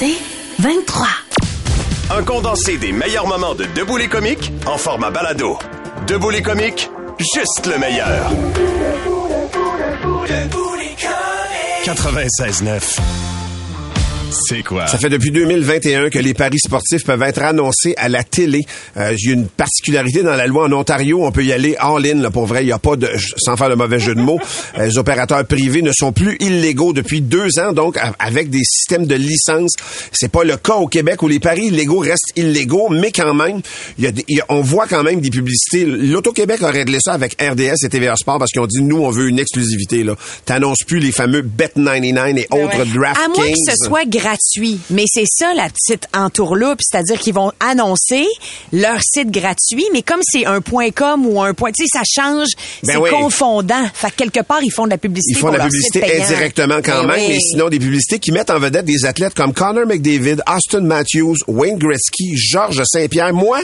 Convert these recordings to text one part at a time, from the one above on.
C'est 23. Un condensé des meilleurs moments de Debout les comiques en format balado. Debout les comiques, juste le meilleur. 96.9. C'est quoi? Ça fait depuis 2021 que les paris sportifs peuvent être annoncés à la télé. Euh, Il y a une particularité dans la loi en Ontario, on peut y aller en ligne. Là, pour vrai, il n'y a pas de, sans faire le mauvais jeu de mots, euh, les opérateurs privés ne sont plus illégaux depuis deux ans, donc avec des systèmes de licence. C'est pas le cas au Québec où les paris illégaux restent illégaux, mais quand même, il y a des- il y a- on voit quand même des publicités. L'Auto-Québec a réglé ça avec RDS et TVA Sport parce qu'ils ont dit, nous, on veut une exclusivité. là. T'annonces plus les fameux Bet99 et autres ouais. DraftKings. À moins que ce soit gratuit. Mais c'est ça, la petite entourloupe. C'est-à-dire qu'ils vont annoncer leur site gratuit, mais comme c'est un point .com ou un point... Tu sais, ça change. Ben c'est oui. confondant. Fait que quelque part, ils font de la publicité Ils font de la publicité indirectement quand Ben même, oui. mais sinon des publicités qui mettent en vedette des athlètes comme Connor McDavid, Austin Matthews, Wayne Gretzky, Georges Saint-Pierre. Moi,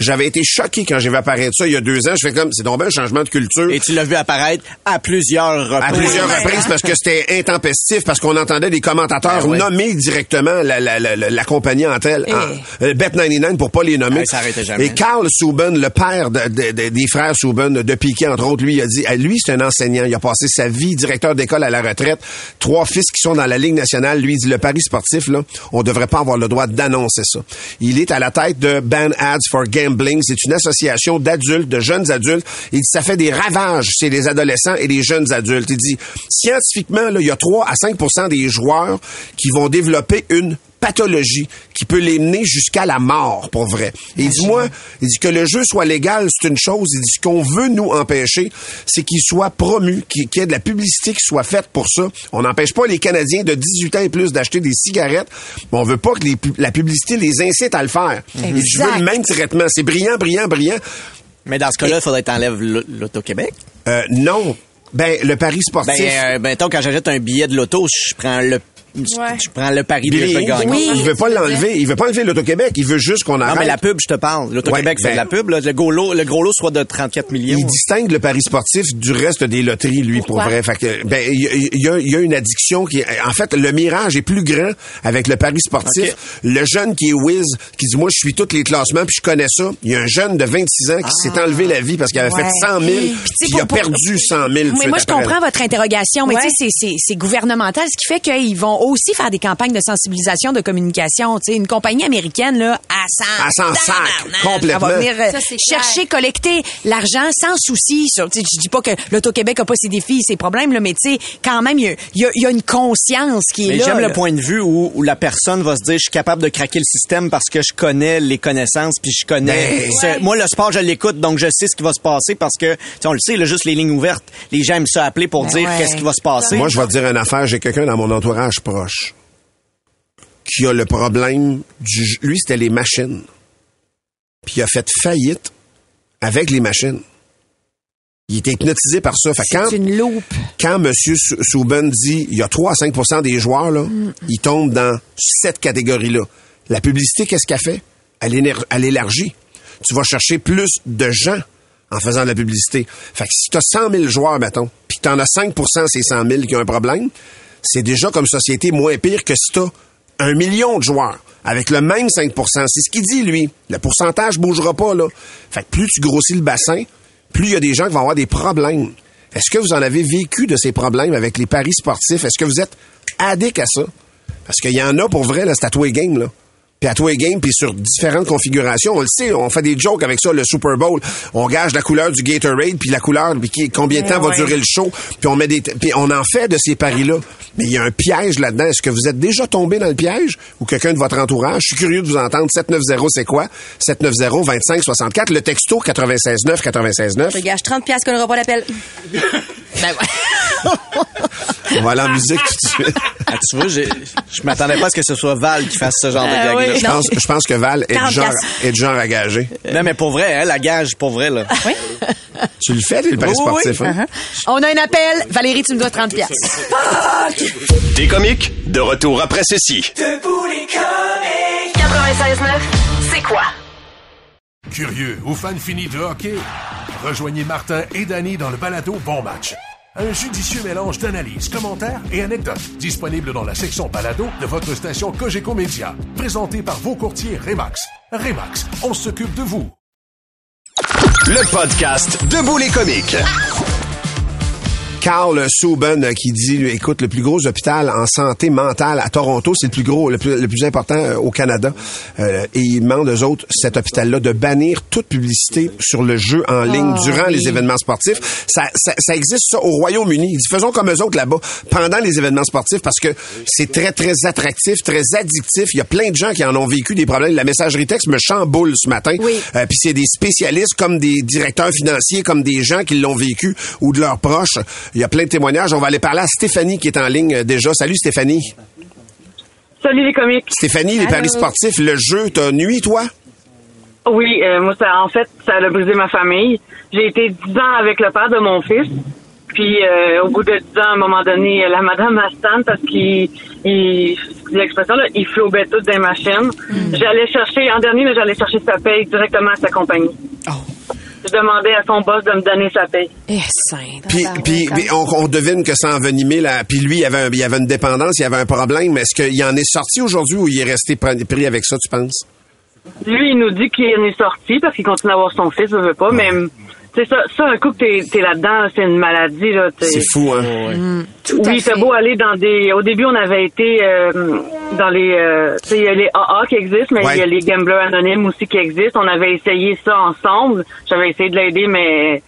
j'avais été choqué quand j'ai vu apparaître ça il y a deux ans. Je fais comme, c'est donc un changement de culture. Et tu l'as vu apparaître à plusieurs reprises. à plusieurs reprises parce que c'était intempestif, parce qu'on entendait des commentateurs Ben ouais. nommer directement la, la, la, la- la compagnie en telle. Eh. en- euh, Bet99 pour pas les nommer. Ouais, ça arrêtait jamais. Et Carl Souben, le père de- de- de- des frères Souben de Piquet, entre autres, lui, il a dit, ah, lui, c'est un enseignant. Il a passé sa vie directeur d'école à la retraite. Trois fils qui sont dans la Ligue nationale. Lui, il dit, le pari sportif, là, on devrait pas avoir le droit d'annoncer ça. Il est à la tête de Ban Ads for C'est une association d'adultes, de jeunes adultes. Il dit, ça fait des ravages chez les adolescents et les jeunes adultes. Il dit, scientifiquement, il y a 3 à 5% des joueurs qui vont développer une pathologie qui peut les mener jusqu'à la mort, pour vrai. Et il dit, moi, il dit que le jeu soit légal, c'est une chose. Il dit, ce qu'on veut nous empêcher, c'est qu'il soit promu, qu'il y ait de la publicité qui soit faite pour ça. On n'empêche pas les Canadiens de 18 ans et plus d'acheter des cigarettes, mais on veut pas que les la publicité les incite à le faire. Il dit, je veux le même traitement. C'est brillant, brillant, brillant. Mais dans ce cas-là, il faudrait que t'enlèves l'au- l'Auto-Québec. Euh, non. Ben, le pari sportif. Ben, euh, ben, tant quand j'achète un billet de l'auto, je prends le, Ouais. je prends le pari de Billy, je gagne. Oui. il veut pas l'enlever. Il veut pas enlever l'Auto-Québec. Il veut juste qu'on Non, arrête. mais la pub, je te parle. L'Auto-Québec Ouais, fait ben- de la pub. Là. Le, gros lot, le gros lot soit de 34 millions. Il distingue le pari sportif du reste des loteries, lui, pour vrai. Fait que, ben, il y, a- il y a, il y a une addiction qui, en fait, le mirage est plus grand avec le pari sportif. Le jeune qui est whiz, qui dit, moi, je suis tous les classements puis je connais ça. Il y a un jeune de 26 ans qui s'est enlevé la vie parce qu'il avait Ouais. fait 100 000 puis tu il a pour- perdu 100 000. tout de Mais moi, je comprends votre interrogation, mais Ouais. tu sais, c'est- c'est- c'est gouvernemental, ce qui fait qu'ils vont aussi faire des campagnes de sensibilisation, de communication. Tu sais, une compagnie américaine, là, à 100 Elle s'en sac, complètement. Elle va venir euh, Ça, chercher, clair. collecter l'argent sans souci. Sur, tu sais, je dis pas que l'Auto-Québec a pas ses défis, ses problèmes, là, mais tu sais, quand même, il y a- il y, y a une conscience qui est Mais là. j'aime le point de vue où, où la personne va se dire je suis capable de craquer le système parce que je connais les connaissances puis je connais Ben, ce- moi le sport je l'écoute donc je sais ce qui va se passer parce que tu sais, on le sait là, juste les lignes ouvertes les gens aiment ça appeler pour Ben dire ouais. qu'est-ce qui va se passer Moi, je vais te dire une affaire. J'ai quelqu'un dans mon entourage proche qui a le problème du... Lui, c'était les machines. Puis il a fait faillite avec les machines. Il était hypnotisé par ça. Fait quand, C'est une loupe. quand M. Sou- Souben dit il y a 3 à 5 des joueurs, là, ils tombent dans cette catégorie-là. La publicité, qu'est-ce qu'elle fait? Elle, elle élargit. Tu vas chercher plus de gens en faisant de la publicité. Fait que si tu as 100 000 joueurs, mettons, puis tu en as 5 ces 100 000 qui ont un problème, c'est déjà comme société moins pire que si tu un million de joueurs avec le même 5% C'est ce qu'il dit, lui. Le pourcentage bougera pas, là. Fait que plus tu grossis le bassin, plus il y a des gens qui vont avoir des problèmes. Est-ce que vous en avez vécu de ces problèmes avec les paris sportifs? Est-ce que vous êtes addict à ça? Parce qu'il y en a pour vrai, là, c'est games, là. Puis à tous les games, puis sur différentes configurations. On le sait, on fait des jokes avec ça, le Super Bowl. On gage la couleur du Gatorade, puis la couleur, puis qui- combien de temps va durer le show, puis on met des, puis on en fait de ces paris-là. Mais il y a un piège là-dedans. Est-ce que vous êtes déjà tombé dans le piège ou quelqu'un de votre entourage? Je suis curieux de vous entendre. 790, c'est quoi? 790-2564. Le texto 969 969. Je gage 30 piastres qu'on n'aura pas l'appel. Ben ouais. On va aller en musique tout de suite. Ah, tu vois, j'ai- je m'attendais pas à ce que ce soit Val qui fasse ce genre de Ah Je pense, je pense que Val est du 40 genre, piastres. est du genre à gager. Non, mais pour vrai, hein, la gage, pour vrai, là. Oui. Tu le fais, le pari Oui, oui, sportif, hein? On a un appel. Valérie, tu me dois 30 pièces. Des comiques, de retour après ceci. 96.9, c'est quoi? Curieux ou fan fini de hockey? Rejoignez Martin et Danny dans le balado Bon Match. Un judicieux mélange d'analyses, commentaires et anecdotes disponible dans la section balado de votre station Cogeco Média. Présenté par vos courtiers Remax. Remax, on s'occupe de vous. Le podcast Debout les comiques. Carl Souben euh, qui dit, lui, écoute, le plus gros hôpital en santé mentale à Toronto, c'est le plus gros, le plus, le plus important euh, au Canada. Euh, et il demande aux autres, cet hôpital-là, de bannir toute publicité sur le jeu en ligne durant les événements sportifs. Ça, ça, ça existe ça au Royaume-Uni. Faisons comme eux autres là-bas pendant les événements sportifs parce que c'est très, très attractif, très addictif. Il y a plein de gens qui en ont vécu des problèmes. La messagerie texte me chamboule ce matin. Oui. Euh, Puis c'est des spécialistes comme des directeurs financiers, comme des gens qui l'ont vécu ou de leurs proches. Il y a plein de témoignages. On va aller parler à Stéphanie qui est en ligne euh, déjà. Salut Stéphanie. Salut les comiques. Stéphanie, les paris sportifs, le jeu t'a nuit, toi? Oui, euh, moi, ça, en fait, ça a brisé ma famille. J'ai été 10 ans avec le père de mon fils. Puis, euh, au bout de 10 ans, à un moment donné, la madame Astan, parce qu'il, il, l'expression, là, il flobait tout des machines. J'allais chercher, en dernier, j'allais chercher sa paye directement à sa compagnie. Je demandais à son boss de me donner sa paye. Eh, sainte. Puis, puis, puis on, on devine que ça envenimé là. Puis lui, il avait, un- il avait une dépendance, il avait un problème. Est-ce qu'il en est sorti aujourd'hui ou il est resté pr- pris avec ça, tu penses? Lui, il nous dit qu'il en est sorti parce qu'il continue à avoir son fils, je veux pas, mais c'est ça, ça, un coup que t'es, t'es là-dedans, c'est une maladie, là. t'es- C'est fou, hein? oui, c'est beau aller dans des. Au début, on avait été euh, dans les. euh, tu sais, il y a les AA qui existent, mais il Ouais. y a les gamblers anonymes aussi qui existent. On avait essayé ça ensemble. J'avais essayé de l'aider, mais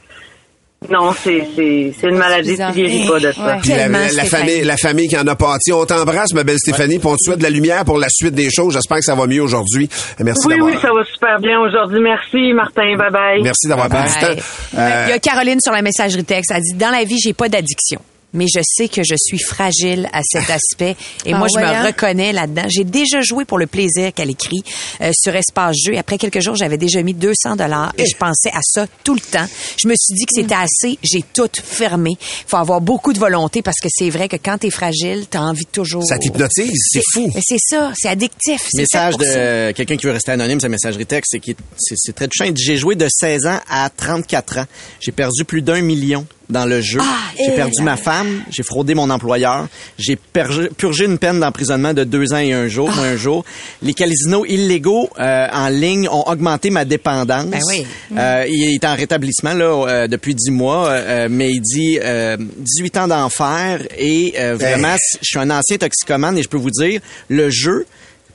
non, c'est c'est c'est une maladie qui guérit pas de ça. Ouais. Puis la, la famille, la famille qui en a pâti. On t'embrasse, ma belle Stéphanie, puis on te souhaite de la lumière pour la suite des choses. J'espère que ça va mieux aujourd'hui. Merci Oui, oui, ça va super bien aujourd'hui. Merci, Martin. Bye bye. Merci d'avoir pris du temps. Euh, Il y a Caroline sur la messagerie texte. Elle dit Dans la vie, j'ai pas d'addiction. Mais je sais que je suis fragile à cet aspect et Ah moi je ouais, me hein? reconnais là-dedans. J'ai déjà joué pour le plaisir qu'elle écrit euh, sur Espace Jeu. Après quelques jours, j'avais déjà mis 200 dollars et je pensais à ça tout le temps. Je me suis dit que c'était assez. J'ai tout fermé. Faut avoir beaucoup de volonté parce que c'est vrai que quand t'es fragile, t'as envie de toujours. Ça t'hypnotise, c'est fou. Mais c'est ça, c'est addictif. Message de quelqu'un qui veut rester anonyme, sa messagerie texte, c'est qui- c'est c'est très touchant. Il dit, J'ai joué de 16 ans à 34 ans. J'ai perdu plus d'un million dans le jeu. j'ai perdu ma femme, j'ai fraudé mon employeur, j'ai purgé une peine d'emprisonnement de deux ans et un jour, un jour. Les casinos illégaux euh, en ligne ont augmenté ma dépendance. Ben oui. Euh, il est en rétablissement là euh, depuis 10 mois, euh, mais il dit euh, 18 ans d'enfer et euh, vraiment, je suis un ancien toxicomane et je peux vous dire, le jeu,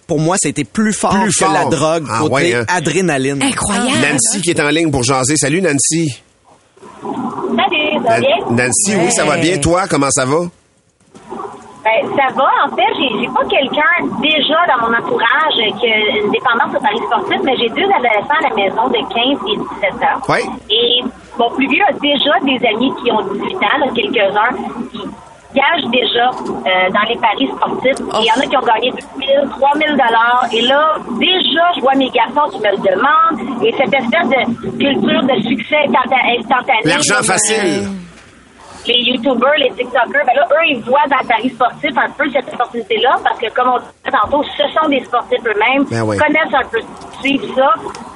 pour moi, ça a été plus fort Plus que fort. la drogue Ah côté ouais, hein. adrénaline. Incroyable. Nancy qui est en ligne pour jaser. Salut Nancy. Salut, ça va Nan- bien? Nancy, oui, ça va bien. Toi, comment ça va? Ben, ça va. En fait, j'ai j'ai pas quelqu'un déjà dans mon entourage qui a une dépendance au paris sportif, mais j'ai deux adolescents à la maison de 15 et 17 ans. Oui. Et mon plus vieux a déjà des amis qui ont 18 ans, là, quelques-uns, qui gagent déjà euh, dans les paris sportifs. Et il y en a qui ont gagné 2 000, 3 000 dollars. Et là, déjà, je vois mes garçons qui me le demandent. Et cette espèce de culture de succès instantané. L'argent facile. euh, les YouTubers, les TikTokers, ben là, eux, ils voient dans le paris sportif un peu cette opportunité-là parce que, comme on disait tantôt, ce sont des sportifs eux-mêmes, Ben oui. connaissent un peu, suivent ça.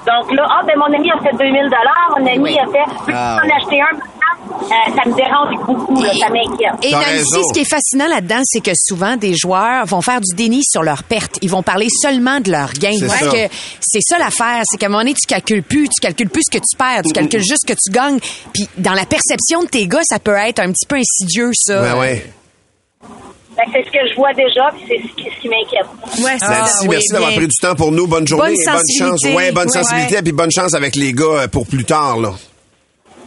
Donc là, ah, ben mon ami a fait 2000 mon ami Oui. a fait, peux-tu Ah, en acheter un maintenant? Euh, ça me dérange beaucoup, là, ça m'inquiète. Et Nancy, ce qui est fascinant là-dedans, c'est que souvent des joueurs vont faire du déni sur leurs pertes. Ils vont parler seulement de leurs gains. C'est Parce ça. que c'est ça l'affaire, c'est qu'à un moment donné, tu calcules plus, tu calcules plus ce que tu perds, tu calcules juste ce que tu gagnes. Puis dans la perception de tes gars, ça peut être un petit peu insidieux, ça. Ouais, ouais. Que c'est ce que je vois déjà, puis c'est ce qui, ce qui m'inquiète. Ouais, Ah, Nancy, oui, merci d'avoir pris du temps pour nous. Bonne journée. Bonne et bonne chance. Ouais, bonne Ouais, sensibilité. ouais. Puis bonne chance avec les gars euh, pour plus tard, là.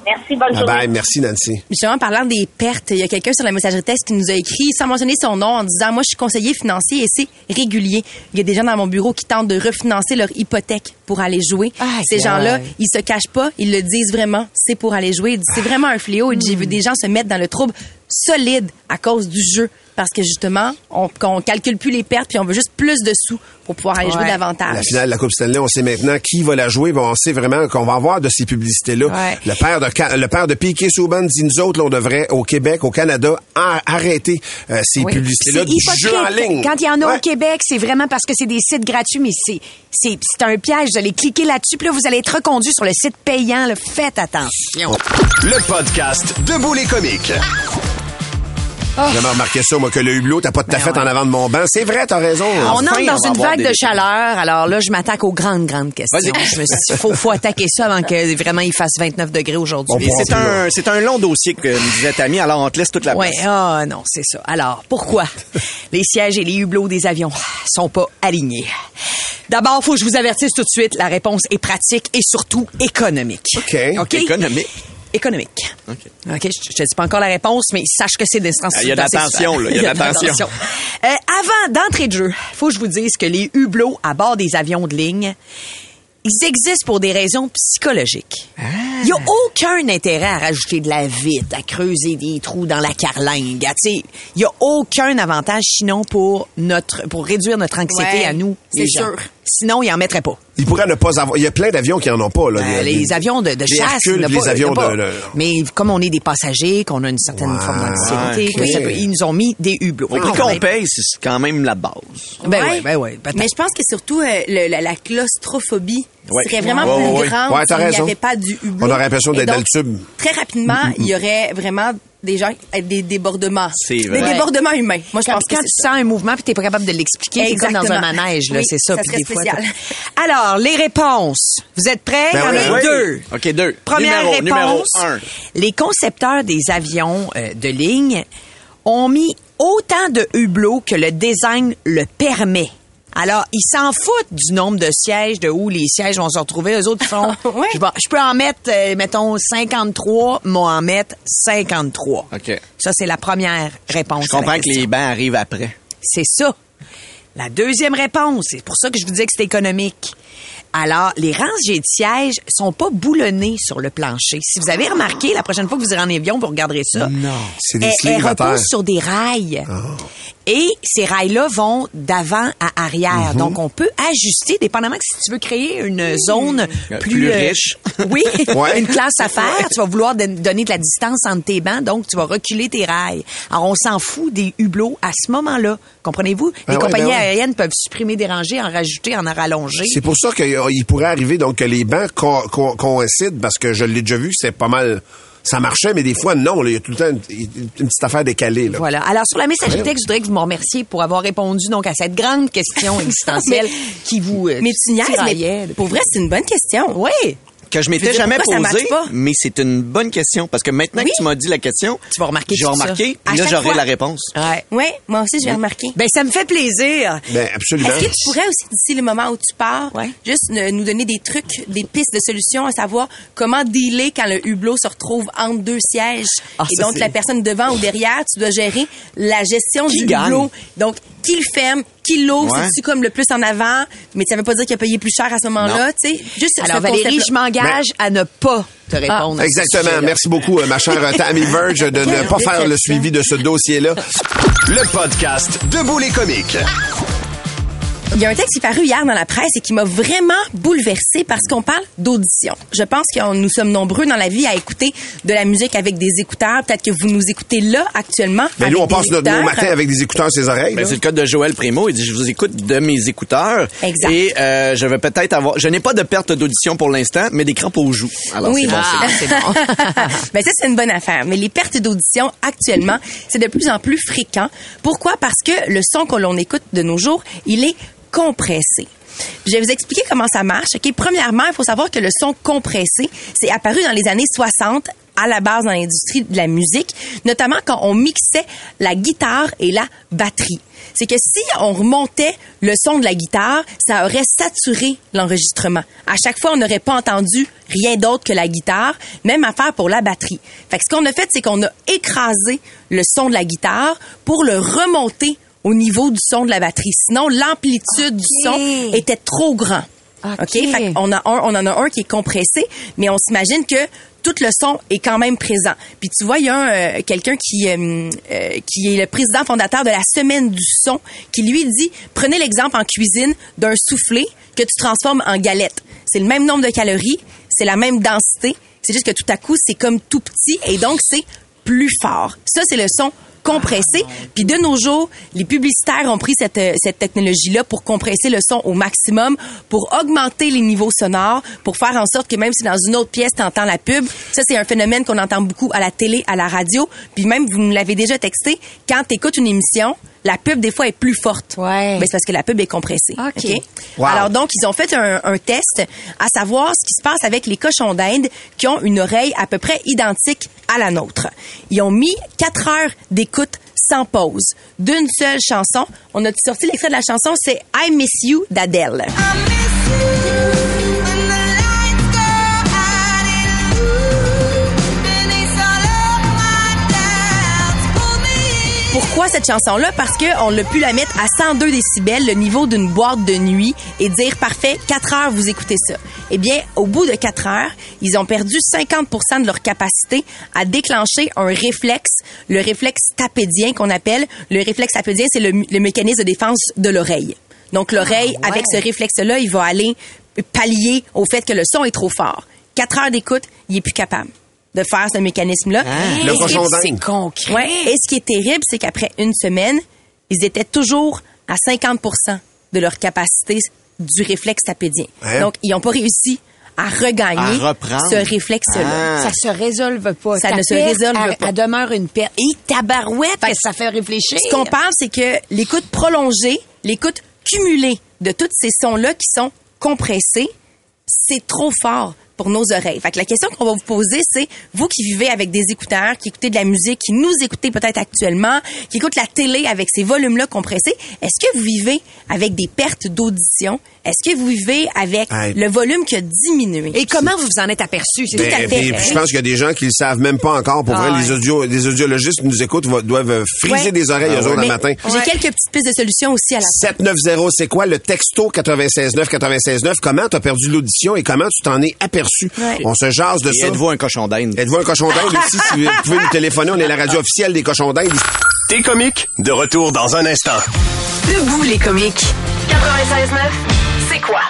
Merci, bonne journée. bye. Merci, Nancy. Justement, parlant des pertes, il y a quelqu'un sur la messagerie texte qui nous a écrit, sans mentionner son nom, en disant, moi, je suis conseiller financier et c'est régulier. Il y a des gens dans mon bureau qui tentent de refinancer leur hypothèque pour aller jouer. Ah, Ces gens-là, ils se cachent pas, ils le disent vraiment, c'est pour aller jouer. C'est vraiment un fléau. J'ai vu des gens se mettre dans le trouble solide à cause du jeu. Parce que justement, on, qu'on calcule plus les pertes puis on veut juste plus de sous pour pouvoir aller jouer davantage. La finale de la Coupe Stanley, on sait maintenant qui va la jouer. Bon, on sait vraiment qu'on va avoir de ces publicités-là. Ouais. Le père de le père de Piquet Souban dit nous autres, là, on devrait au Québec, au Canada, arrêter euh, ces Oui. publicités-là C'est du jeu en ligne. Quand il y en a Ouais. au Québec, c'est vraiment parce que c'est des sites gratuits, mais c'est c'est c'est un piège. Vous allez cliquer là-dessus, puis vous allez être reconduit sur le site payant. là. Faites attention. Le podcast Debout les comiques. Jamais remarqué ça, moi, que le hublot, t'as pas de ta fête Ben ouais. en avant de mon banc. C'est vrai, t'as raison. On Enfin, entre dans une vague des- de chaleur. Alors là, je m'attaque aux grandes, grandes questions. Vas-y. Je me suis dit, faut, faut attaquer ça avant que vraiment il fasse 29 degrés aujourd'hui. C'est un, c'est un long dossier que me disait Tammy, alors on te laisse toute la Ouais, place. ah non, c'est ça. Alors, pourquoi les sièges et les hublots des avions sont pas alignés? D'abord, faut que je vous avertisse tout de suite, la réponse est pratique et surtout économique. OK. OK? Économique. Économique. OK. OK, je, je te dis pas encore la réponse, mais sache que c'est des Ah, il y a de l'attention, là, il y a de l'attention. Euh, avant d'entrer de jeu, faut que je vous dise que les hublots à bord des avions de ligne, ils existent pour des raisons psychologiques. Ah. Il n'y a aucun intérêt à rajouter de la vitre, à creuser des trous dans la carlingue. à, tu sais, Il n'y a aucun avantage sinon pour notre pour réduire notre anxiété Ouais, à nous. c'est les gens. sûr. Sinon, ils en mettraient pas. Il pourrait ne pas avoir. Il y a plein d'avions qui en ont pas, là. Euh, les avions de, de les chasse. Hercules, les pas- avions de- Mais comme on est des passagers, qu'on a une certaine Ouais, forme peut- ils nous ont mis des hublots. Au prix Ah, qu'on paye, c'est quand même la base. Ben Ouais. ouais, ben ouais. Mais je pense que surtout euh, le- la, la claustrophobie Ouais. serait vraiment Ouais, plus grande s'il n'y avait pas du hublot. On aurait l'impression d'être dans le tube. Très rapidement, il y aurait vraiment des gens avec des débordements. C'est Des débordements humains. Moi, je Quand, pense que quand tu ça. sens un mouvement puis t'es pas capable de l'expliquer, c'est comme dans un manège, là, Oui, c'est ça. ça puis des fois, spécial. Alors, les réponses. Vous êtes prêts? Ben Il y en a oui. deux. OK, deux. Première numéro, réponse. Numéro un. Les concepteurs des avions euh, de ligne ont mis autant de hublots que le design le permet. Alors, ils s'en foutent du nombre de sièges, de où les sièges vont se retrouver. Eux autres, ils font, je, vais- je peux en mettre, euh, mettons, 53, moi en mettre 53. OK. Ça, c'est la première réponse. Je à la comprends que les bancs arrivent après. C'est ça. La deuxième réponse, c'est pour ça que je vous disais que c'est économique. Alors, les rangées de sièges sont pas boulonnés sur le plancher. Si vous avez remarqué, la prochaine fois que vous irez en avion, vous regarderez ça. Non. C'est des elles, elles reposent sur des rails. Ah. Et ces rails-là vont d'avant à arrière. Mhm. Donc, on peut ajuster, dépendamment que si tu veux créer une zone Euh, plus, euh, riche. oui, Ouais. une classe à faire. Tu vas vouloir don- donner de la distance entre tes bancs, donc tu vas reculer tes rails. Alors, on s'en fout des hublots à ce moment-là. Comprenez-vous? Ah Les ouais, compagnies ben ouais. aériennes peuvent supprimer des rangées, en rajouter, en en rallonger. C'est pour ça qu'il pourrait arriver donc que les bancs co- co- coïncident parce que je l'ai déjà vu, c'est pas mal. Ça marchait, mais des fois, non. là, Il y a tout le temps une, une petite affaire décalée. Là. Voilà. Alors, sur la messagerie texte, je voudrais que vous me remerciiez pour avoir répondu donc à cette grande question existentielle qui vous euh, Mais tu niaises, mais pour vrai, c'est une bonne question. Oui. Que je m'étais jamais pourquoi ça posé, matche pas? mais c'est une bonne question. Parce que maintenant Oui. que tu m'as dit la question, Tu vas remarquer vais tout ça. là, j'aurai la réponse. Ouais. Oui, moi aussi, je vais remarquer. Ben, ça me fait plaisir. Ben, absolument. Est-ce que tu pourrais aussi, d'ici le moment où tu pars, Ouais. juste nous donner des trucs, des pistes de solutions, à savoir comment dealer quand le hublot se retrouve entre deux sièges? Ah, et donc la personne devant ou derrière, tu dois gérer la gestion Qui du gagne? hublot. Donc, qui le ferme, qui l'ouvre, Ouais. c'est-tu comme le plus en avant, mais ça veut pas dire qu'il a payé plus cher à ce moment-là, tu sais. Juste Alors, ce Valérie, je m'engage à ne pas te répondre. à ce Exactement. Merci beaucoup, euh, ma chère euh, Tammy Verge, de ne pas faire le suivi de ce dossier-là. Le podcast Debout les comiques. Il y a un texte qui est paru hier dans la presse et qui m'a vraiment bouleversée parce qu'on parle d'audition. Je pense que nous sommes nombreux dans la vie à écouter de la musique avec des écouteurs. Peut-être que vous nous écoutez là actuellement. Mais avec nous, on passe notre matins avec des écouteurs à ses oreilles. Ben, c'est le cas de Joël Primo. Il dit, je vous écoute de mes écouteurs. Exact. Et euh, je vais peut-être avoir... Je n'ai pas de perte d'audition pour l'instant, mais des crampes aux joues. Alors, oui, c'est bon. Ah, bon. ben ça c'est une bonne affaire. Mais les pertes d'audition actuellement, c'est de plus en plus fréquent. Pourquoi? Parce que le son que l'on écoute de nos jours, il est compressé. Je vais vous expliquer comment ça marche. Premièrement, il faut savoir que le son compressé, c'est apparu dans les années 60 à la base dans l'industrie de la musique, notamment quand on mixait la guitare et la batterie. C'est que si on remontait le son de la guitare, ça aurait saturé l'enregistrement. À chaque fois, on n'aurait pas entendu rien d'autre que la guitare. Même affaire pour la batterie. Fait que ce qu'on a fait, c'est qu'on a écrasé le son de la guitare pour le remonter au niveau du son de la batterie. Sinon, l'amplitude du son était trop grand. OK? Fait on, a un, on en a un qui est compressé, mais on s'imagine que tout le son est quand même présent. Puis tu vois, il y a un, euh, quelqu'un qui, euh, euh, qui est le président fondateur de la Semaine du son qui lui dit, prenez l'exemple en cuisine d'un soufflé que tu transformes en galette. C'est le même nombre de calories, c'est la même densité, c'est juste que tout à coup, c'est comme tout petit et donc c'est plus fort. Ça, c'est le son compressé. Puis de nos jours, les publicitaires ont pris cette, euh, cette technologie-là pour compresser le son au maximum, pour augmenter les niveaux sonores, pour faire en sorte que même si dans une autre pièce, tu entends la pub, ça c'est un phénomène qu'on entend beaucoup à la télé, à la radio, puis même vous me l'avez déjà texté, quand tu écoutes une émission, la pub des fois est plus forte. Ouais. Ben, c'est parce que la pub est compressée. OK. OK? Wow. Alors donc ils ont fait un, un test à savoir ce qui se passe avec les cochons d'Inde qui ont une oreille à peu près identique à la nôtre. Ils ont mis quatre heures d'écoute sans pause d'une seule chanson. On a sorti l'extrait de la chanson, c'est I Miss You d'Adèle. Pourquoi cette chanson-là? Parce qu'on l'a pu la mettre à 102 décibels, le niveau d'une boîte de nuit, et dire, parfait, 4 heures, vous écoutez ça. Eh bien, au bout de 4 heures, ils ont perdu 50% de leur capacité à déclencher un réflexe, le réflexe tapédien qu'on appelle. Le réflexe tapédien, c'est le, le mécanisme de défense de l'oreille. Donc, l'oreille, Ah, ouais. avec ce réflexe-là, il va aller pallier au fait que le son est trop fort. 4 heures d'écoute, il est plus capable de faire ce mécanisme-là. Le Et ce qui est- cochon d'Inde. C'est concret. Ouais. Et ce qui est terrible, c'est qu'après une semaine, ils étaient toujours à 50 de leur capacité du réflexe tapédien. Donc, ils n'ont pas réussi à regagner À reprendre. ce réflexe-là. Ça se résolve pas. Ça Ta ne se résolve pas. Elle demeure une perte. Et tabarouette, Fait que ça fait réfléchir? Ce qu'on parle, c'est que l'écoute prolongée, l'écoute cumulée de tous ces sons-là qui sont compressés, c'est trop fort pour nos oreilles. Fait que la question qu'on va vous poser, c'est vous qui vivez avec des écouteurs, qui écoutez de la musique, qui nous écoutez peut-être actuellement, qui écoutent la télé avec ces volumes-là compressés, est-ce que vous vivez avec des pertes d'audition? Est-ce que vous vivez avec Hey. le volume qui a diminué? Et comment vous vous en êtes aperçu? C'est Tout à Ben, fait. puis- puis je pense qu'il y a des gens qui le savent même pas encore. Pour Ah vrai, les audio, les audiologistes qui nous écoutent doivent euh, friser Ouais. des oreilles eux autres Mais le matin. J'ai quelques petites pistes de solutions aussi à la 790, c'est quoi le texto 969 969 Comment t'as perdu l'audition et comment tu t'en es aperçu? Ouais. On se jase de Et ça. êtes-vous un cochon d'Inde? Êtes-vous un cochon d'Inde aussi Si vous pouvez nous téléphoner, on est la radio officielle des cochons d'Inde. T'es comique, de retour dans un instant. Debout les comiques. 96.9, c'est quoi?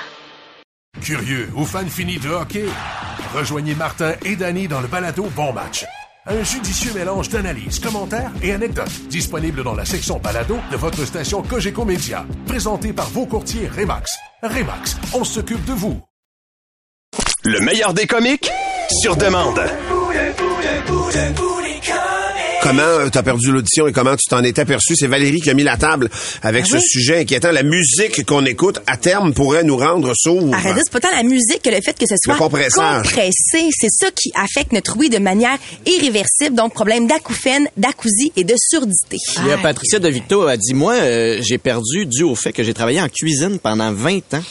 Curieux ou fan fini de hockey? Rejoignez Martin et Danny dans le balado Bon Match. Un judicieux mélange d'analyses, commentaires et anecdotes disponible dans la section balado de votre station Cogeco Média. Présenté par vos courtiers Remax. Remax, on s'occupe de vous. Le meilleur des comiques, sur demande. Comment euh, t'as perdu l'audition et comment tu t'en es aperçu? C'est Valérie qui a mis la table avec ce sujet inquiétant. La musique qu'on écoute à terme pourrait nous rendre sourds. Arrête, c'est pas tant la musique que le fait que ce soit compressé. C'est ça qui affecte notre ouïe de manière irréversible. Donc, problème d'acouphène, d'acousie et de surdité. Il y a Patricia De Victo a dit, moi, euh, j'ai perdu dû au fait que j'ai travaillé en cuisine pendant 20 ans.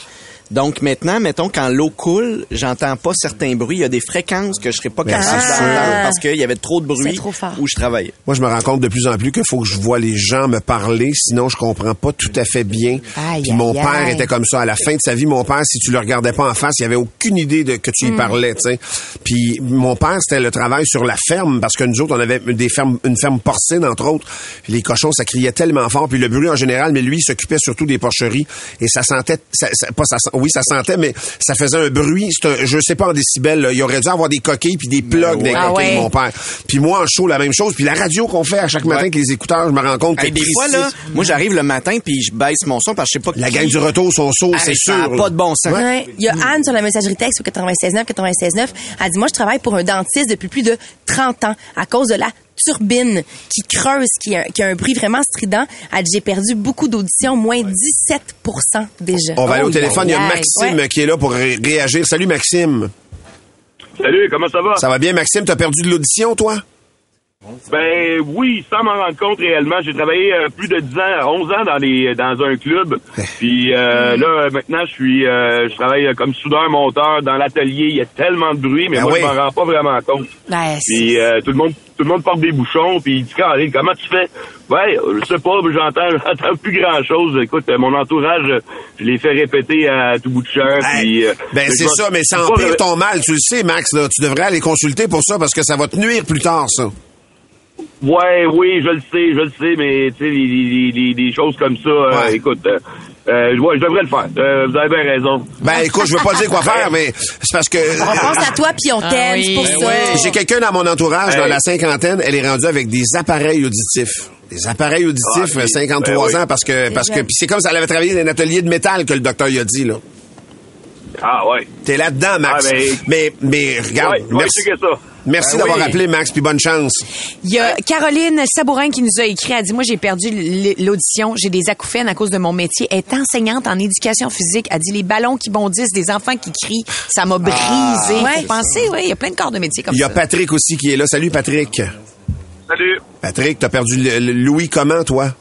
Donc maintenant, mettons, quand l'eau coule, j'entends pas certains bruits. Il y a des fréquences que je serais pas capable d'entendre parce qu'il y avait trop de bruit C'est trop fort. où je travaillais. Moi, je me rends compte de plus en plus qu'il faut que je vois les gens me parler, sinon je comprends pas tout à fait bien. Aïe, Puis mon aïe, père aïe. était comme ça. À la fin de sa vie, mon père, si tu le regardais pas en face, il avait aucune idée de que tu y Hmm. parlais, tu sais. Puis mon père, c'était le travail sur la ferme, parce que nous autres, on avait des fermes, une ferme porcine, entre autres. Puis les cochons, ça criait tellement fort, puis le bruit en général, mais lui, il s'occupait surtout des porcheries. Et ça sentait, ça, ça- pas ça, oui, ça sentait, mais ça faisait un bruit. C'est un- je sais pas en décibels, là. il aurait dû avoir des coquilles puis des plugs des Ah coquilles, ouais. mon père. Puis moi, en show, la même chose. Puis la radio qu'on fait à chaque matin avec les écouteurs, je me rends compte que Hey, des fois, là, moi, j'arrive le matin puis je baisse mon son parce que je sais pas la qui- gang du retour sont sauts, Hey, c'est ça sûr. a pas de bon sens. Ouais. Il y a Anne sur la messagerie texte au 96.9, 96.9. Elle dit, moi, je travaille pour un dentiste depuis plus de 30 ans à cause de la turbine qui creuse, qui a, qui a un bruit vraiment strident. Elle dit, j'ai perdu beaucoup d'audition, moins 17% déjà. On va aller au Oh, téléphone. Il y a. Maxime Ouais. qui est là pour ré- réagir. Salut, Maxime. Salut, comment ça va? Ça va bien, Maxime? T'as perdu de l'audition, toi? Ben oui, sans m'en rendre compte réellement. J'ai travaillé euh, plus de 10 ans, 11 ans dans les dans un club. Puis euh, là, maintenant, je suis euh, je travaille comme soudeur monteur dans l'atelier. Il y a tellement de bruit, mais Ah moi, oui. je m'en rends pas vraiment compte. Ben, c'est- Puis euh, tout le monde tout le monde porte des bouchons, puis il dit Caroline, comment tu fais? Ouais, je sais pas, j'entends j'entends plus grand chose. Écoute, euh, mon entourage, euh, je l'ai fait répéter à tout bout de champ. puis, euh, Ben, je c'est ça, mais ça empire pas- ton mal, tu le sais, Max, là. Tu devrais aller consulter pour ça parce que ça va te nuire plus tard, ça. Ouais, oui, je le sais, je le sais, mais tu sais, les, les, les- les choses comme ça, euh, écoute, euh, euh, ouais, je devrais le faire. Euh, vous avez bien raison. Ben, écoute, je veux pas dire quoi faire, mais c'est parce que... On pense à toi puis on t'aime, c'est pour ça. J'ai quelqu'un dans mon entourage, dans la cinquantaine, elle est rendue avec des appareils auditifs. Des appareils auditifs, Ah, euh, ok. 53 Ben oui. ans, parce que, parce que, puis c'est comme si elle avait travaillé dans un atelier de métal que le docteur y a dit, là. Ah ouais. T'es là-dedans, Max. Ah, ben- Mais, mais, regarde, Ouais, ouais, merci. ça. Merci Ben d'avoir oui. appelé, Max, puis bonne chance. Il y a Caroline Sabourin qui nous a écrit. Elle dit, moi, j'ai perdu l'audition. J'ai des acouphènes à cause de mon métier. Elle est enseignante en éducation physique. Elle dit, les ballons qui bondissent, des enfants qui crient, ça m'a brisé. Ah. Penser, oui, il y a plein de corps de métier comme Il y a ça. Patrick aussi qui est là. Salut, Patrick. Salut. Patrick, t'as perdu le- le Louis comment, toi?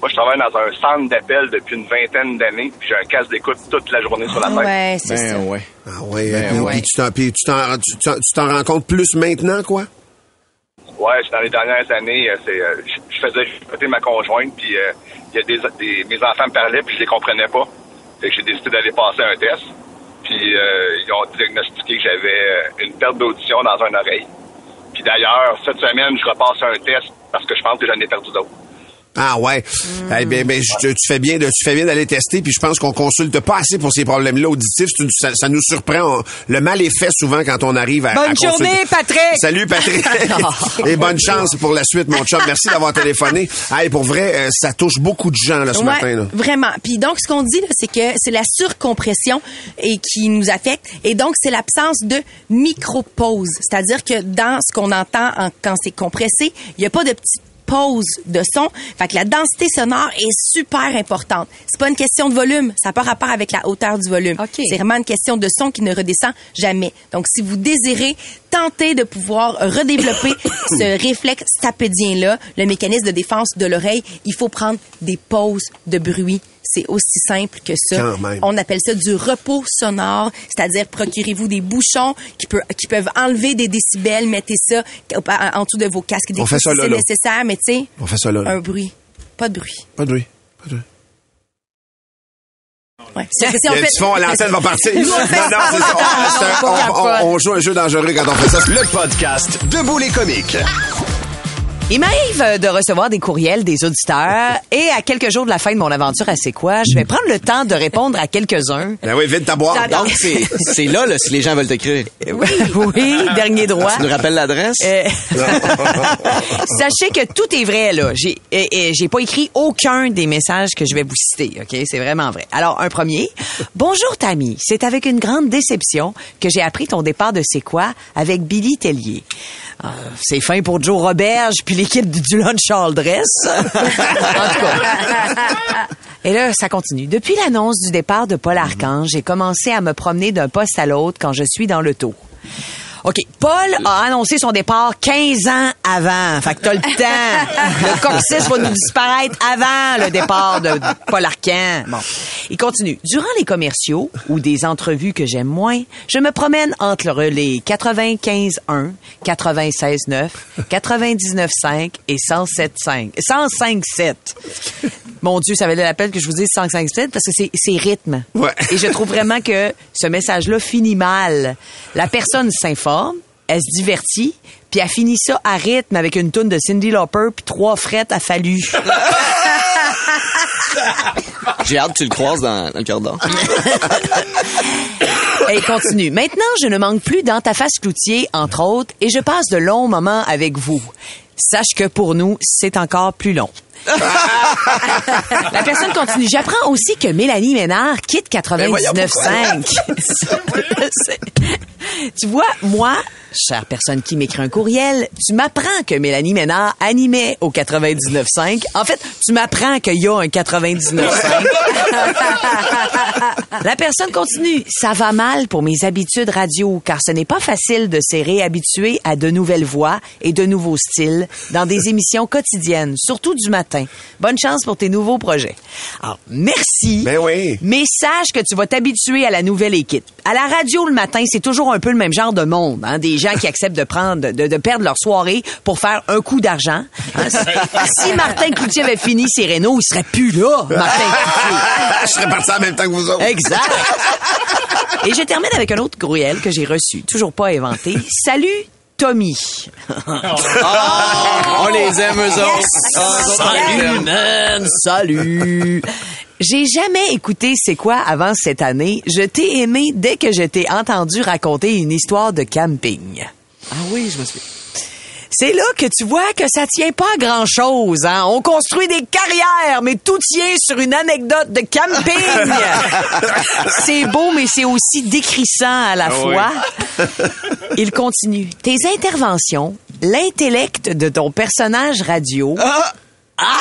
Moi, je travaille dans un centre d'appel depuis une vingtaine d'années, puis j'ai un casque d'écoute toute la journée sur la tête. Ouais, c'est Ben ça. ouais. Ah ouais, Ben puis- ouais. puis tu t'en, puis tu t'en, tu t'en- tu t'en rends compte plus maintenant, quoi? Ouais, c'est dans les dernières années, euh, c'est, euh, je je faisais écouter ma conjointe, puis euh, il y a des, des- mes enfants me parlaient, puis je les comprenais pas. Fait que j'ai décidé d'aller passer un test. Puis euh, ils ont diagnostiqué que j'avais une perte d'audition dans une oreille. Puis d'ailleurs, cette semaine, je repasse un test parce que je pense que j'en ai perdu d'autres. Ah ouais. Eh bien, ben, tu fais bien de, tu fais bien d'aller tester, puis je pense qu'on consulte pas assez pour ces problèmes-là auditifs. Ça, ça nous surprend. On- le mal est fait souvent quand on arrive à. Bonne à journée, Patrick! Salut Patrick. Et bonne chance pour la suite, mon chum. Merci d'avoir téléphoné. Hey, pour vrai, euh, ça touche beaucoup de gens là, ce Ouais, matin. Là. Vraiment. Puis donc, ce qu'on dit, c'est que c'est la surcompression et qui nous affecte. Et donc, c'est l'absence de micro-pause. C'est-à-dire que dans ce qu'on entend en- quand c'est compressé, il n'y a pas de petite pause de son. Fait que la densité sonore est super importante. C'est pas une question de volume, ça n'a pas rapport avec la hauteur du volume. C'est vraiment une question de son qui ne redescend jamais. Donc si vous désirez tenter de pouvoir redévelopper ce réflexe stapédien-là, le mécanisme de défense de l'oreille, il faut prendre des pauses de bruit. C'est aussi simple que ça. Quand même. On appelle ça du repos sonore, c'est-à-dire procurez-vous des bouchons qui, peut- qui peuvent enlever des décibels, mettez ça en dessous de vos casques On fait d'écoute ça si là, c'est là. nécessaire, mais tu sais, On fait ça là. là. un bruit, pas de bruit. Pas de bruit. Pas de bruit. Ouais. Que si on fait- du fond, l'antenne va partir. Non, on non, c'est ça. On- c'est joue un jeu dangereux quand on fait ça. Le podcast Debout les comiques. Il m'arrive euh, de recevoir des courriels des auditeurs et à quelques jours de la fin de mon aventure à C'est quoi, je vais prendre le temps de répondre à quelques-uns. Ben oui, vite ta. J'adore. Donc, c'est c'est là, là, si les gens veulent t'écrire. Oui, oui, dernier droit. Tu nous rappelles l'adresse? Euh, Sachez que tout est vrai là. J'ai et- pas écrit aucun des messages que je vais vous citer. Ok, c'est vraiment vrai. Alors un premier. Bonjour Tammy. C'est avec une grande déception que j'ai appris ton départ de C'est quoi avec Billy Tellier. Euh, c'est fin pour Joe Roberge puis l'équipe du, Lunch All Dress. en tout cas. Et là, ça continue. Depuis l'annonce du départ de Paul Archange, j'ai commencé à me promener d'un poste à l'autre quand je suis dans le taux. OK. Paul a annoncé son départ 15 ans avant. Fait que t'as le temps. Le coccyx va nous disparaître avant le départ de Paul Arcan. Bon. Il continue. Durant les commerciaux ou des entrevues que j'aime moins, je me promène entre les 95.1, 96.9, 99.5 et 107.5. 105.7. Mon Dieu, ça valait la peine que je vous dise 105.7 parce que c'est, c'est rythme. Ouais. Et je trouve vraiment que ce message-là finit mal. La personne s'informe, elle se divertit, puis elle finit ça à rythme avec une toune de Cindy Lauper puis trois frettes à fallu. J'ai hâte que tu le croises dans, dans le corridor. Et il continue. Maintenant, je ne manque plus dans ta face cloutier, entre autres, et je passe de longs moments avec vous. Sache que pour nous, c'est encore plus long. La personne continue. J'apprends aussi que Mélanie Ménard quitte Ben voyons 99.5. C'est- tu vois, moi, chère personne qui m'écrit un courriel, tu m'apprends que Mélanie Ménard animait au 99.5. En fait, tu m'apprends qu'il y a un 99.5. La personne continue. Ça va mal pour mes habitudes radio, car ce n'est pas facile de se réhabituer à de nouvelles voix et de nouveaux styles dans des émissions quotidiennes, surtout du matin. Bonne chance pour tes nouveaux projets. Alors, merci. Ben oui. Mais sache que tu vas t'habituer à la nouvelle équipe. À la radio le matin, c'est toujours un peu le même genre de monde. Hein? Des gens qui acceptent de prendre, de, de perdre leur soirée pour faire un coup d'argent. Hein? Si- Martin Cloutier avait fini ses rénaux, il serait plus là, Martin Cloutier. Je serais parti en même temps que vous autres. Exact. Et je termine avec un autre courriel que j'ai reçu, toujours pas inventé. Salut, Tommy. On les aime, eux autres. On les Salut, man. Salut. J'ai jamais écouté C'est quoi avant cette année. Je t'ai aimé dès que je t'ai entendu raconter une histoire de camping. Ah oui, je me souviens. C'est là que tu vois que ça tient pas à grand chose. Hein? On construit des carrières, mais tout tient sur une anecdote de camping. c'est beau, mais c'est aussi décrissant à la Ah fois. Il continue. Tes interventions, l'intellect de ton personnage radio.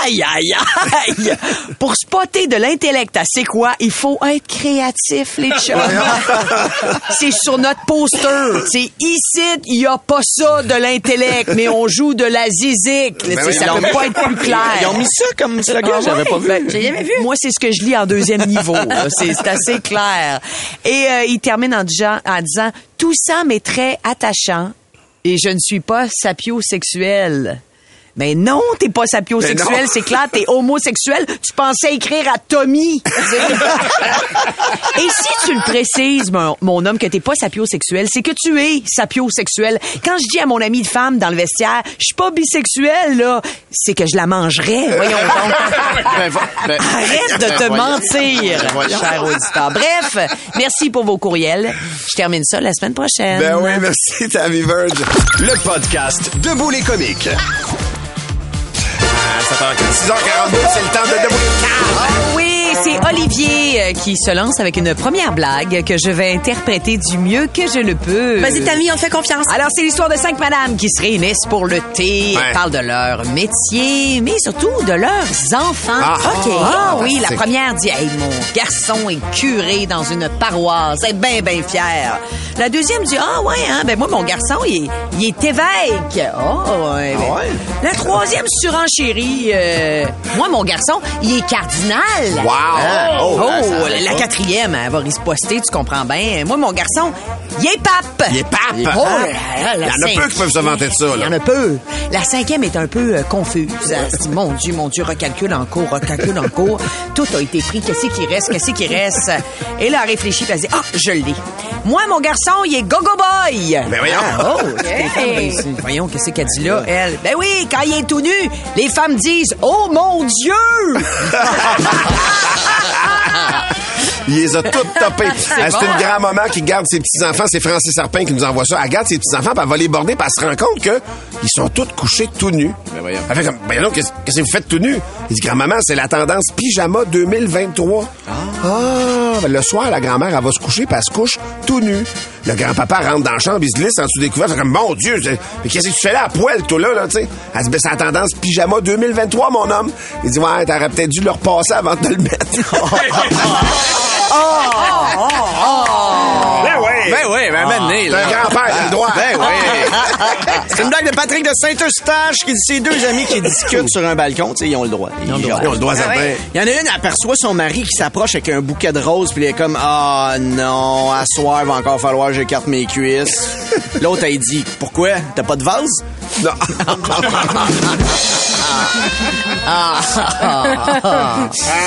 Aïe, aïe, aïe! Pour spotter de l'intellect à c'est quoi, il faut être créatif, les chums. c'est sur notre poster. C'est ici, il y a pas ça de l'intellect, mais on joue de la zizique. Ben oui, ça ont peut pas être plus clair. Ils ont mis ça comme slogan, Ah j'avais ouais? pas vu. Ben, Moi, c'est ce que je lis en deuxième niveau. C'est assez clair. Et euh, il termine en en disant Tout ça m'est très attachant et je ne suis pas sapiosexuel. Mais non, t'es pas sapiosexuel, c'est clair, t'es homosexuel. Tu pensais écrire à Tommy. Et si tu le précises, mon, mon homme, que t'es pas sapiosexuel, c'est que tu es sapiosexuel. Quand je dis à mon ami de femme dans le vestiaire, je suis pas bisexuel, là, c'est que je la mangerais. Voyons donc. Ben, va- ben- Arrête de te mentir, cher auditeur. Bref, merci pour vos courriels. Je termine ça la semaine prochaine. Ben oui, merci, Tammy Verge. Le podcast Debout les comiques. Encore 6h42, c'est le temps de Debout Ah c'est Olivier euh, qui se lance avec une première blague que je vais interpréter du mieux que je le peux. Vas-y, Tammy, on te fait confiance. Alors, c'est l'histoire de cinq madames qui se réunissent pour le thé. Ouais. Elles parlent de leur métier, mais surtout de leurs enfants. Ah. OK. Ah, Ah oui, la première dit, hey, mon garçon est curé dans une paroisse. Elle est bien, bien fière. La deuxième dit, ah ouais, hein, ben moi, mon garçon, il est, il est évêque. Oh, ouais, ben. La troisième surenchérie, euh, moi, mon garçon, il est cardinal. Wow. Hein? Oh, Oh, ça, ça la, quatrième, elle va riposter, tu comprends bien. Moi, mon garçon, il est pape. Il est pape. Oh, là, là, Il y en a peu qui peuvent se vanter de ça, Il y en a peu. La cinquième est un peu euh, confuse. Dit, mon Dieu, mon Dieu, recalcule en cours, recalcule en cours. Tout a été pris. Qu'est-ce qui reste? Qu'est-ce qui reste? Et là, elle réfléchit, elle dit, ah, je l'ai. Moi, mon garçon, il est go-go boy. Ben voyons. Ah, oh, les femmes. Voyons, qu'est-ce qu'elle dit là, elle? Ben oui, quand il est tout nu, les femmes disent, oh mon Dieu! Il les a toutes topées. C'est bon. une grand-maman qui garde ses petits-enfants. C'est Francis Sarpin qui nous envoie ça. Elle garde ses petits-enfants, puis elle va les border, puis elle se rend compte que ils sont tous couchés tout nus. Elle fait comme, ben non, qu'est-ce qu'est-ce que vous faites tout nus? Il dit, grand-maman, c'est la tendance pyjama 2023. Ah! Le soir, la grand-mère, elle va se coucher, puis elle se couche tout nu. Le grand-papa rentre dans la chambre, il se glisse en dessous des couverts. fait comme, mon Dieu, c'est- mais qu'est-ce que tu fais là à poil, toi, là, là, tu sais? Elle dit, ben, c'est la tendance pyjama 2023, mon homme. Il dit, ouais, t'aurais peut-être dû le repasser avant de le mettre. Ben oui. Ben oui, ben maintenant, C'est là. un grand-père, t'as le droit. Ben oui. C'est une blague de Patrick de Saint-Eustache qui dit ses deux amis qui discutent sur un balcon. Tu sais, ils ont le droit. Ils, ont le droit. Ils ont le droit, Ah. Il y en a une, elle aperçoit son mari qui s'approche avec un bouquet de roses, puis elle est comme Ah non, à soir, va encore falloir que j'écarte mes cuisses. L'autre, elle dit Pourquoi? T'as pas de vase Non.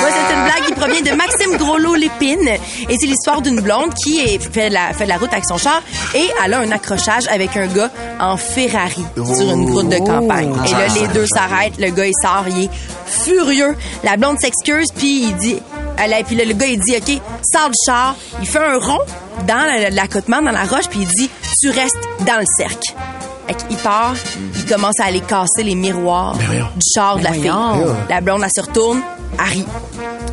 Moi, c'est une blague qui provient de Maxime Groslo-Lépine. Et c'est l'histoire d'une blonde qui est, fait, la, fait de la route avec son char et elle a un accrochage avec un gars en Ferrari sur une route de campagne. Et là, les deux s'arrêtent. Le gars, il sort, il est furieux. La blonde s'excuse, puis il dit... Elle, puis là, le gars, il dit, OK, sors du char. Il fait un rond dans la- l'accotement, dans la roche, puis il dit, tu restes dans le cercle. Fait qu'il part, il commence à aller casser les miroirs du char de la Ben fille. voyons. La blonde, elle se retourne, elle rit.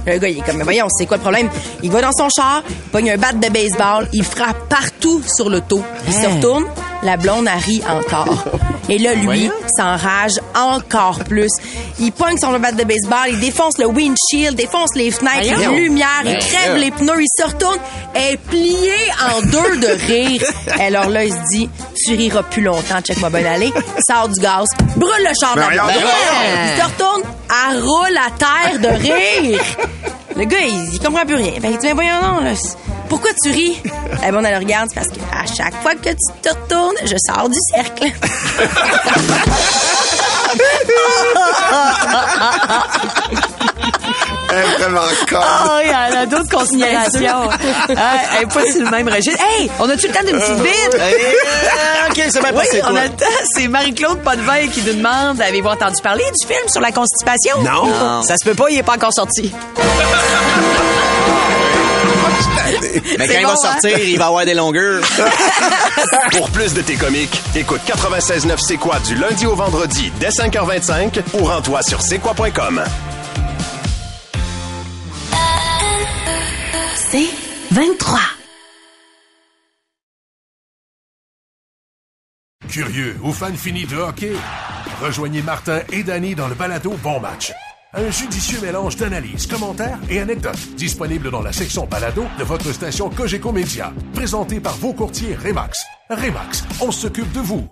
Le gars, il est comme, mais voyons, c'est quoi le problème? Il va dans son char, il pogne un bat de baseball, il frappe partout sur l'auto. Il se Hein? retourne, la blonde a ri encore. Et là, lui, s'enrage encore plus. Il pogne son batte de baseball, il défonce le windshield, défonce les fenêtres, les Voyons. lumières, il crève les pneus, il se retourne, est plié en deux de rire. Alors là, il se dit, tu riras plus longtemps, check-moi bien aller, sort du gaz, brûle le char de la blonde. Il se retourne, elle roule à terre de rire. Le gars, il, il comprend plus rien. Ben, il dit, mais voyons non, là, pourquoi tu ris? La blonde, elle le regarde, c'est parce qu'à chaque fois que tu te retournes, je sors du cercle. Elle est vraiment con. Ah, il y en a d'autres considérations. Ah, elle est pas sur le même registre. Hey, on a-tu le temps d'une petite vite? Euh, OK, c'est bien Oui, passé, on a le temps. C'est Marie-Claude Potvin qui nous demande avez-vous entendu parler du film sur la constipation? Non. Non. Ça se peut pas, il est pas encore sorti. Mais quand il va hein? sortir, il va avoir des longueurs. Pour plus de tes comiques, écoute 96.9 C'est quoi du lundi au vendredi dès 5h25 ou rends-toi sur c'est quoi.com. C'est 23. Curieux ou fan fini de hockey? Rejoignez Martin et Danny dans le balado Bon Match. Un judicieux mélange d'analyses, commentaires et anecdotes disponible dans la section balado de votre station Cogeco Média. Présenté par vos courtiers Remax. Remax, on s'occupe de vous.